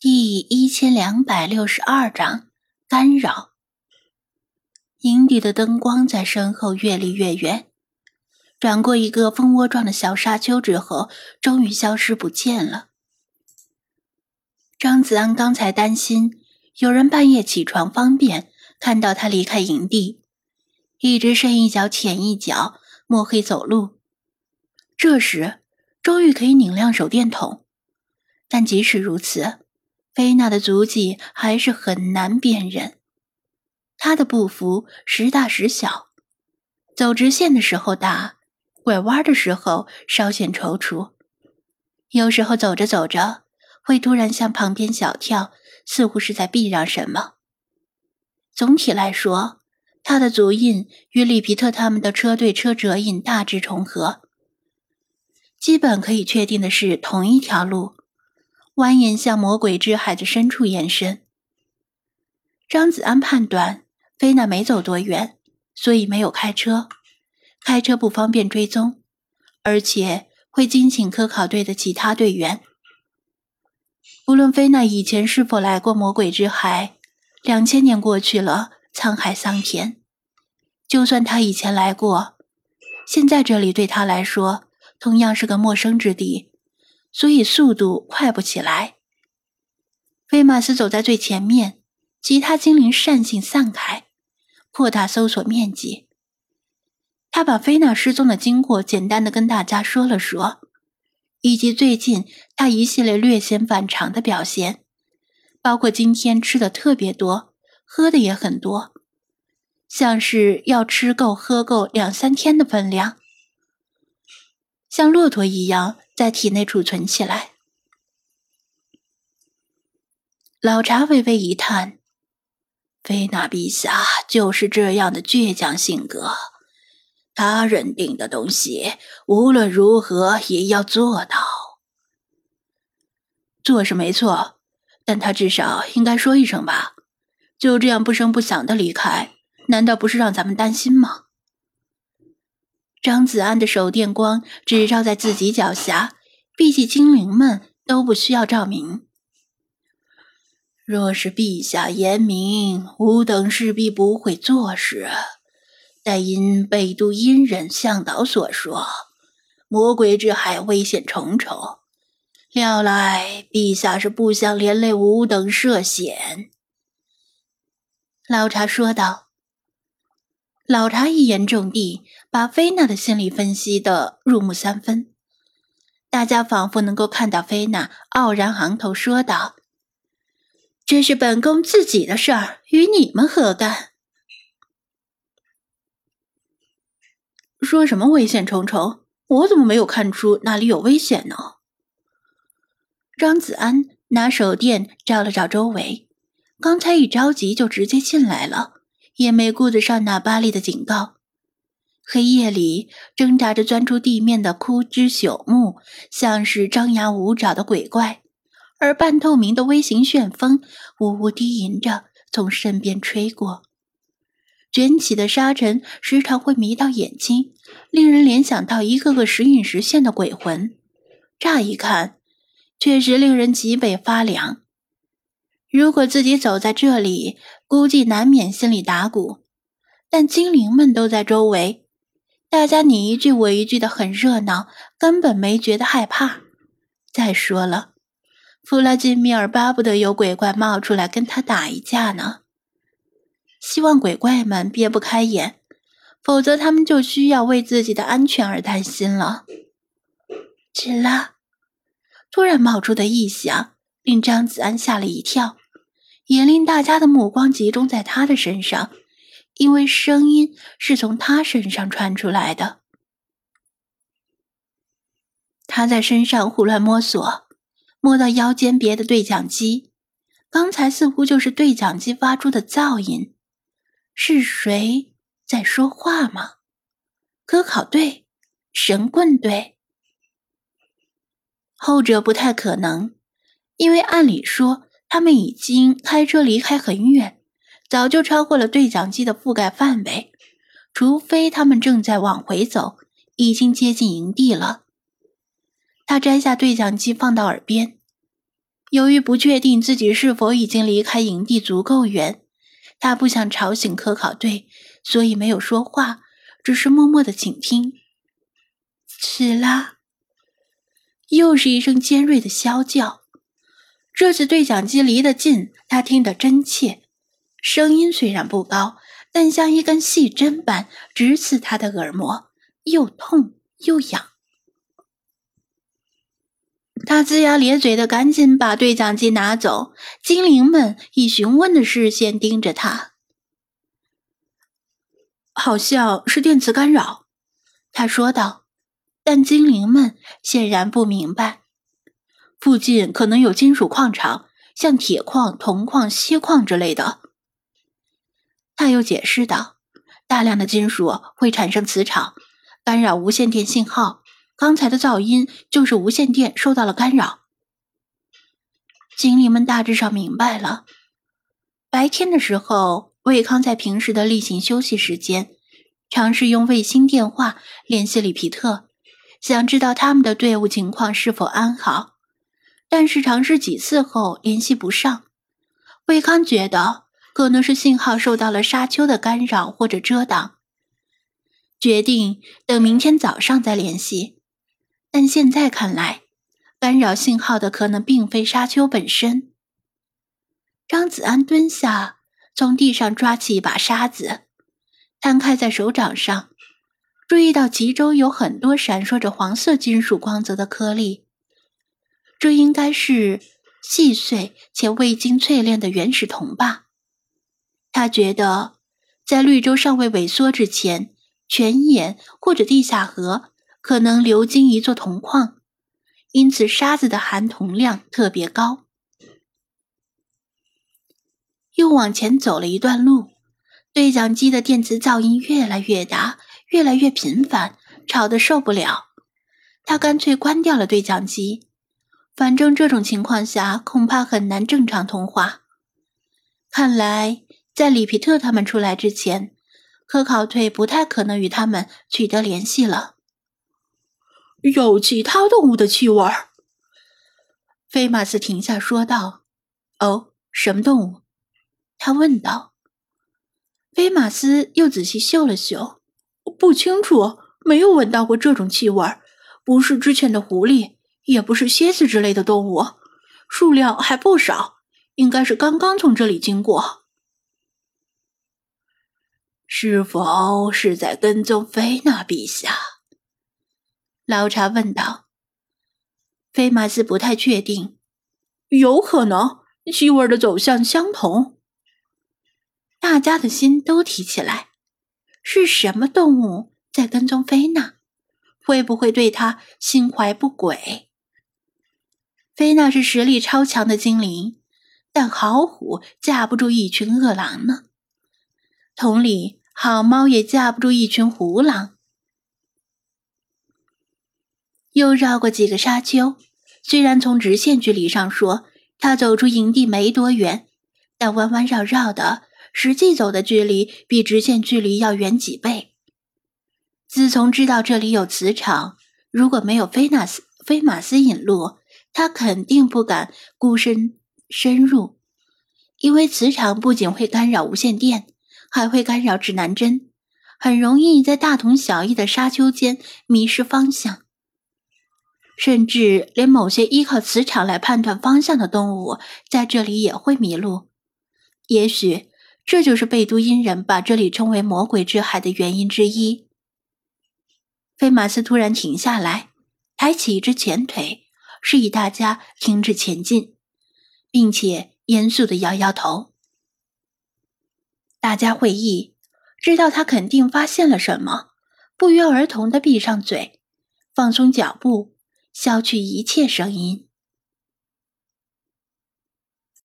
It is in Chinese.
第一千两百六十二章干扰。营地的灯光在身后越离越远，转过一个蜂窝状的小沙丘之后，终于消失不见了。张子安刚才担心有人半夜起床方便看到他离开营地，一直深一脚浅一脚摸黑走路，这时终于可以拧亮手电筒，但即使如此。菲娜的足迹还是很难辨认，她的步幅时大时小，走直线的时候大，拐弯的时候稍显踌躇，有时候走着走着会突然向旁边小跳，似乎是在避让什么。总体来说，他的足印与里皮特他们的车队车辙印大致重合，基本可以确定的是同一条路。蜿蜒向魔鬼之海的深处延伸。张子安判断菲娜没走多远，所以没有开车。开车不方便追踪，而且会惊醒科考队的其他队员。无论菲娜以前是否来过魔鬼之海，两千年过去了，沧海桑田。就算她以前来过，现在这里对她来说同样是个陌生之地。所以速度快不起来。菲马斯走在最前面，其他精灵善性散开，扩大搜索面积。他把菲娜失踪的经过简单的跟大家说了说，以及最近他一系列略显反常的表现，包括今天吃的特别多，喝的也很多，像是要吃够喝够两三天的分量，像骆驼一样。在体内储存起来。老查微微一叹：“菲娜陛下就是这样的倔强性格，他认定的东西，无论如何也要做到。做是没错，但他至少应该说一声吧？就这样不声不响的离开，难道不是让咱们担心吗？”张子安的手电光只照在自己脚下，毕竟精灵们都不需要照明。若是陛下严明，吾等势必不会做事。但因北都阴人向导所说，魔鬼之海危险重重，料来陛下是不想连累吾等涉险。老茶说道。老茶一言中的，把菲娜的心理分析的入木三分。大家仿佛能够看到菲娜傲然昂头说道：“这是本宫自己的事儿，与你们何干？”说什么危险重重？我怎么没有看出哪里有危险呢？张子安拿手电照了照周围，刚才一着急就直接进来了。也没顾得上那巴利的警告。黑夜里挣扎着钻出地面的枯枝朽木，像是张牙舞爪的鬼怪；而半透明的微型旋风呜呜低吟着从身边吹过，卷起的沙尘时常会迷到眼睛，令人联想到一个个时隐时现的鬼魂。乍一看，确实令人脊背发凉。如果自己走在这里，估计难免心里打鼓。但精灵们都在周围，大家你一句我一句的很热闹，根本没觉得害怕。再说了，弗拉基米尔巴不得有鬼怪冒出来跟他打一架呢。希望鬼怪们别不开眼，否则他们就需要为自己的安全而担心了。吱啦，突然冒出的异响。令张子安吓了一跳，也令大家的目光集中在他的身上，因为声音是从他身上传出来的。他在身上胡乱摸索，摸到腰间别的对讲机，刚才似乎就是对讲机发出的噪音。是谁在说话吗？科考队、神棍队，后者不太可能。因为按理说，他们已经开车离开很远，早就超过了对讲机的覆盖范围。除非他们正在往回走，已经接近营地了。他摘下对讲机放到耳边：“由于不确定自己是否已经离开营地足够远，他不想吵醒科考队，所以没有说话，只是默默的倾听。哧啦，又是一声尖锐的啸叫。这次对讲机离得近，他听得真切，声音虽然不高，但像一根细针般直刺他的耳膜，又痛又痒。他龇牙咧嘴的赶紧把对讲机拿走，精灵们以询问的视线盯着他。好像是电磁干扰，他说道，但精灵们显然不明白。附近可能有金属矿场，像铁矿、铜矿、锡矿之类的。他又解释道，大量的金属会产生磁场，干扰无线电信号。刚才的噪音就是无线电受到了干扰。经理们大致上明白了。白天的时候，魏康在平时的例行休息时间，尝试用卫星电话联系里皮特，想知道他们的队伍情况是否安好。但是尝试几次后联系不上。魏康觉得可能是信号受到了沙丘的干扰或者遮挡，决定等明天早上再联系。但现在看来，干扰信号的可能并非沙丘本身。张子安蹲下，从地上抓起一把沙子，摊开在手掌上，注意到其中有很多闪烁着黄色金属光泽的颗粒。这应该是细碎且未经淬炼的原始铜吧？他觉得，在绿洲尚未萎缩之前，泉眼或者地下河。可能流经一座铜矿，因此沙子的含铜量特别高。又往前走了一段路，对讲机的电磁噪音越来越大，越来越频繁，吵得受不了。他干脆关掉了对讲机，反正这种情况下恐怕很难正常通话。看来，在里皮特他们出来之前，科考队不太可能与他们取得联系了。有其他动物的气味。菲马斯停下说道：“哦，什么动物？”他问道。菲马斯又仔细嗅了嗅，不清楚，没有闻到过这种气味。不是之前的狐狸，也不是蝎子之类的动物，数量还不少，应该是刚刚从这里经过。是否是在跟踪菲娜陛下？老查问道：“菲马斯不太确定，有可能气味的走向相同。”大家的心都提起来，是什么动物在跟踪菲娜？会不会对她心怀不轨？菲娜是实力超强的精灵，但好虎架不住一群恶狼呢。同理，好猫也架不住一群狐狼。又绕过几个沙丘，虽然从直线距离上说，他走出营地没多远，但弯弯绕绕的，实际走的距离比直线距离要远几倍。自从知道这里有磁场，如果没有菲纳斯、菲马斯引路，他肯定不敢孤身深入，因为磁场不仅会干扰无线电，还会干扰指南针，很容易在大同小异的沙丘间迷失方向。甚至连某些依靠磁场来判断方向的动物，在这里也会迷路。也许这就是贝都因人把这里称为“魔鬼之海”的原因之一。菲马斯突然停下来，抬起一只前腿，示意大家停止前进，并且严肃的摇摇头。大家会意，知道他肯定发现了什么，不约而同的闭上嘴，放松脚步。消去一切声音。